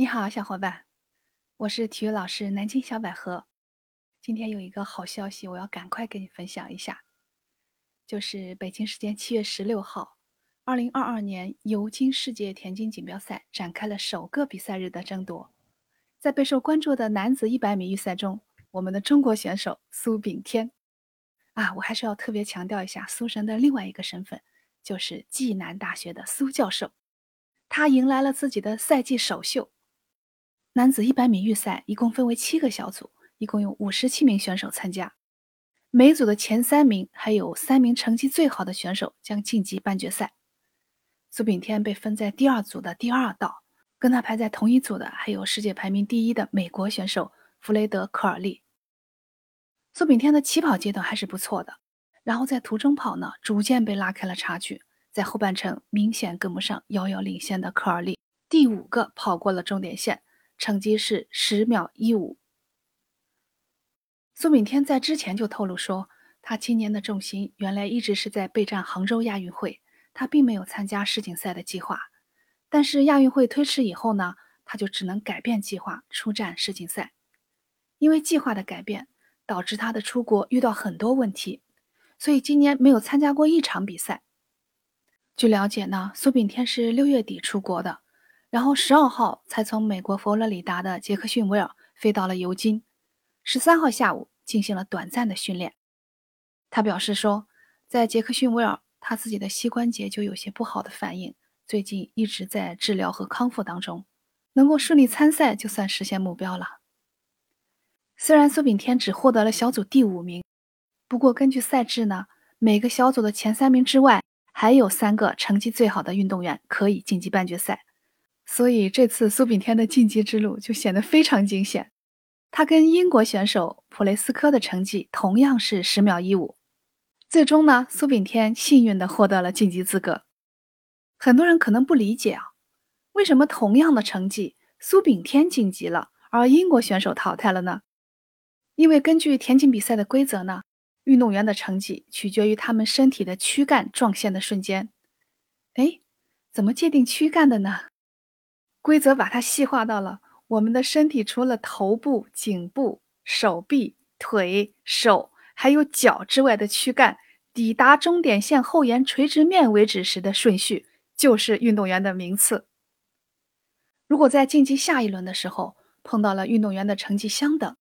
你好，小伙伴，我是体育老师南京小百合。今天有一个好消息，我要赶快跟你分享一下，就是北京时间七月十六号，二零二二年尤金世界田径锦标赛展开了首个比赛日的争夺。在备受关注的男子一百米预赛中，我们的中国选手苏炳添，啊，我还是要特别强调一下苏神的另外一个身份，就是暨南大学的苏教授。他迎来了自己的赛季首秀。男子一百米预赛一共分为七个小组，一共有五十七名选手参加。每组的前三名还有三名成绩最好的选手将晋级半决赛。苏炳添被分在第二组的第二道，跟他排在同一组的还有世界排名第一的美国选手弗雷德·科尔利。苏炳添的起跑阶段还是不错的，然后在途中跑呢，逐渐被拉开了差距。在后半程明显跟不上遥遥领先的科尔利，第五个跑过了终点线，成绩是十秒一五。苏炳添在之前就透露说，他今年的重心原来一直是在备战杭州亚运会，他并没有参加世锦赛的计划。但是亚运会推迟以后呢，他就只能改变计划出战世锦赛。因为计划的改变，导致他的出国遇到很多问题，所以今年没有参加过一场比赛。据了解呢，苏炳添是六月底出国的，然后十二号才从美国佛罗里达的杰克逊维尔飞到了尤金，十三号下午进行了短暂的训练。他表示说，在杰克逊维尔，他自己的膝关节就有些不好的反应，最近一直在治疗和康复当中，能够顺利参赛就算实现目标了。虽然苏炳添只获得了小组第五名，不过根据赛制呢，每个小组的前三名之外。还有三个成绩最好的运动员可以晋级半决赛，所以这次苏炳添的晋级之路就显得非常惊险。他跟英国选手普雷斯科的成绩同样是十秒一五，最终呢，苏炳添幸运的获得了晋级资格。很多人可能不理解啊，为什么同样的成绩，苏炳添晋级了，而英国选手淘汰了呢？因为根据田径比赛的规则呢。运动员的成绩取决于他们身体的躯干撞线的瞬间。哎，怎么界定躯干的呢？规则把它细化到了我们的身体除了头部、颈部、手臂、腿、手还有脚之外的躯干抵达终点线后沿垂直面为止时的顺序，就是运动员的名次。如果在晋级下一轮的时候碰到了运动员的成绩相等，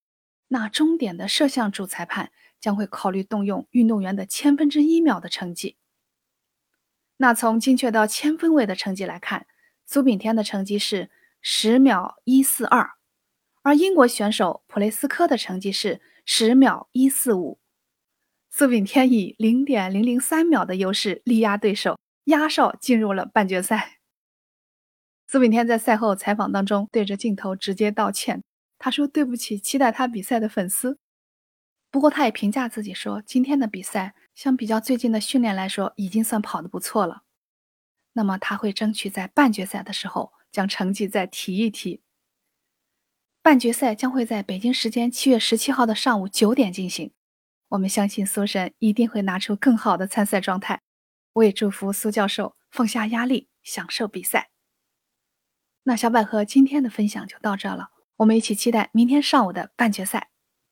那终点的摄像主裁判。将会考虑动用运动员的千分之一秒的成绩。那从精确到千分位的成绩来看，苏炳添的成绩是十秒一四二，而英国选手普雷斯科的成绩是十秒一四五。苏炳添以零点零零三秒的优势力压对手，压哨进入了半决赛。苏炳添在赛后采访当中对着镜头直接道歉，他说：“对不起，期待他比赛的粉丝。”不过，他也评价自己说，今天的比赛相比较最近的训练来说，已经算跑得不错了。那么，他会争取在半决赛的时候将成绩再提一提。半决赛将会在北京时间七月十七号的上午九点进行。我们相信苏神一定会拿出更好的参赛状态。我也祝福苏教授放下压力，享受比赛。那小百合今天的分享就到这了，我们一起期待明天上午的半决赛。